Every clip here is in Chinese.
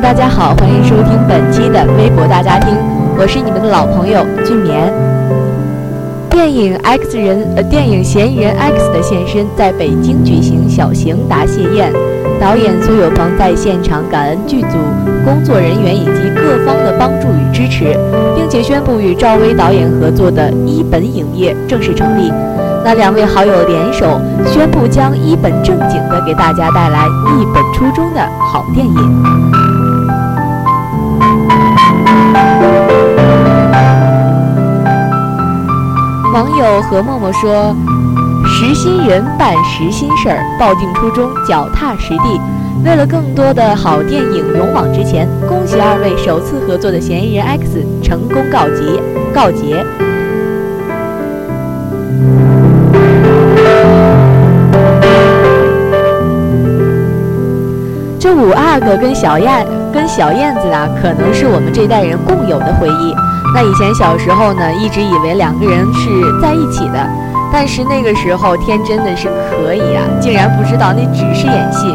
大家好，欢迎收听本期的微博大家庭，我是你们的老朋友俊棉。电影《X 人》呃，电影《嫌疑人 X》的现身在北京举行小型答谢宴，导演苏有朋在现场感恩剧组工作人员以及各方的帮助与支持，并且宣布与赵薇导演合作的一本影业正式成立。那两位好友联手宣布将一本正经的给大家带来一本初中的好电影。网友何默默说：“实心人办实心事儿，抱定初衷，脚踏实地。为了更多的好电影勇往直前，恭喜二位首次合作的《嫌疑人 X》成功告捷告捷。”这五阿哥跟小燕跟小燕子啊，可能是我们这代人共有的回忆。那以前小时候呢，一直以为两个人是在一起的，但是那个时候天真的是可以啊，竟然不知道那只是演戏。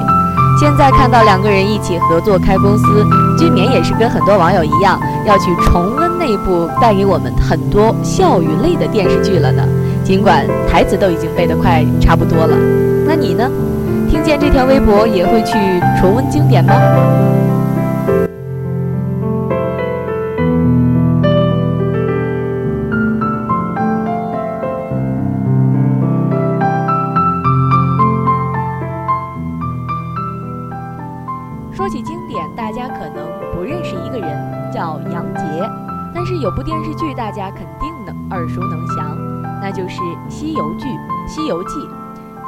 现在看到两个人一起合作开公司，俊勉也是跟很多网友一样，要去重温那部带给我们很多笑与泪的电视剧了呢。尽管台词都已经背得快差不多了，那你呢？听见这条微博也会去重温经典吗？有部电视剧大家肯定能耳熟能详，那就是《西游剧》《西游记》。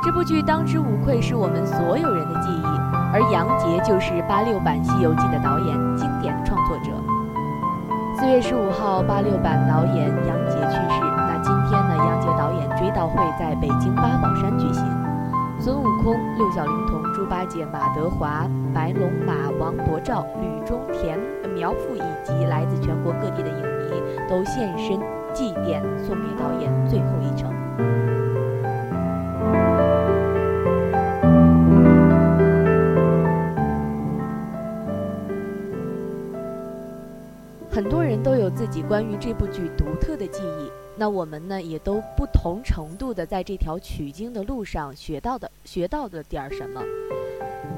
这部剧当之无愧是我们所有人的记忆，而杨洁就是八六版《西游记》的导演，经典创作者。四月十五号，八六版导演杨洁去世。那今天呢，杨洁导演追悼会在北京八宝山举行。孙悟空、六小龄童、猪八戒、马德华、白龙马、王伯照、吕中田、苗阜以及来自全国各地的影迷都现身祭奠，送别导演最后一程。自己关于这部剧独特的记忆，那我们呢也都不同程度的在这条取经的路上学到的学到的点儿什么。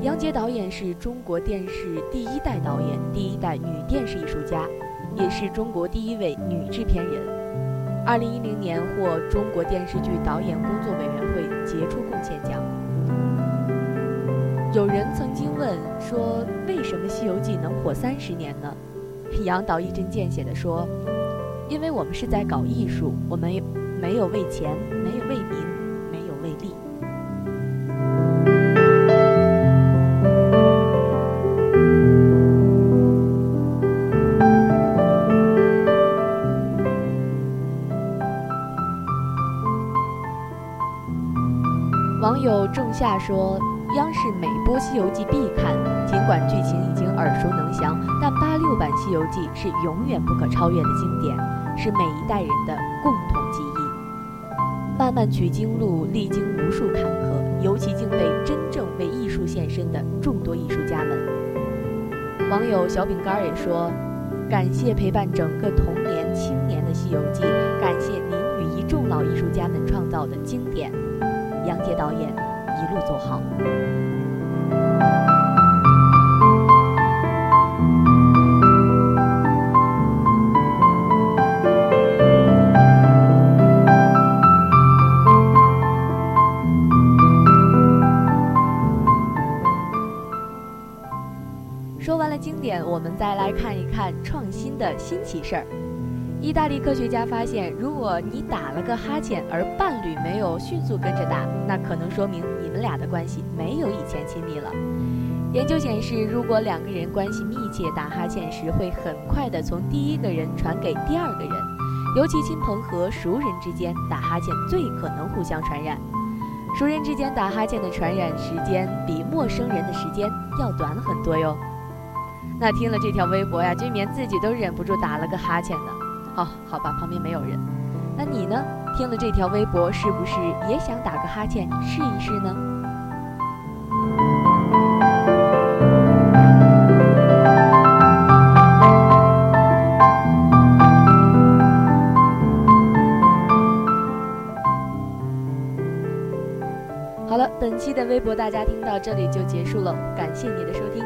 杨洁导演是中国电视第一代导演，第一代女电视艺术家，也是中国第一位女制片人。二零一零年获中国电视剧导演工作委员会杰出贡献奖。有人曾经问说，为什么《西游记》能火三十年呢？杨导一针见血地说：“因为我们是在搞艺术，我们没有为钱，没有为名，没有为利。”网友仲夏说：“央视每播《西游记》必看，尽管剧情已经耳熟能详，但八六版《西游记》是永远不可超越的经典，是每一代人的共同记忆。漫漫取经路，历经无数坎坷，尤其敬佩真正为艺术献身的众多艺术家们。”网友小饼干儿也说：“感谢陪伴整个童年、青年的《西游记》，感谢您与一众老艺术家们创造的经典。”杨洁导演一路走好。说完了经典，我们再来看一看创新的新奇事儿。意大利科学家发现，如果你打了个哈欠，而伴侣没有迅速跟着打，那可能说明你们俩的关系没有以前亲密了。研究显示，如果两个人关系密切，打哈欠时会很快的从第一个人传给第二个人，尤其亲朋和熟人之间打哈欠最可能互相传染。熟人之间打哈欠的传染时间比陌生人的时间要短很多哟。那听了这条微博呀，君眠自己都忍不住打了个哈欠呢。哦，好吧，旁边没有人。那你呢？听了这条微博，是不是也想打个哈欠试一试呢？好了，本期的微博大家听到这里就结束了，感谢你的收听。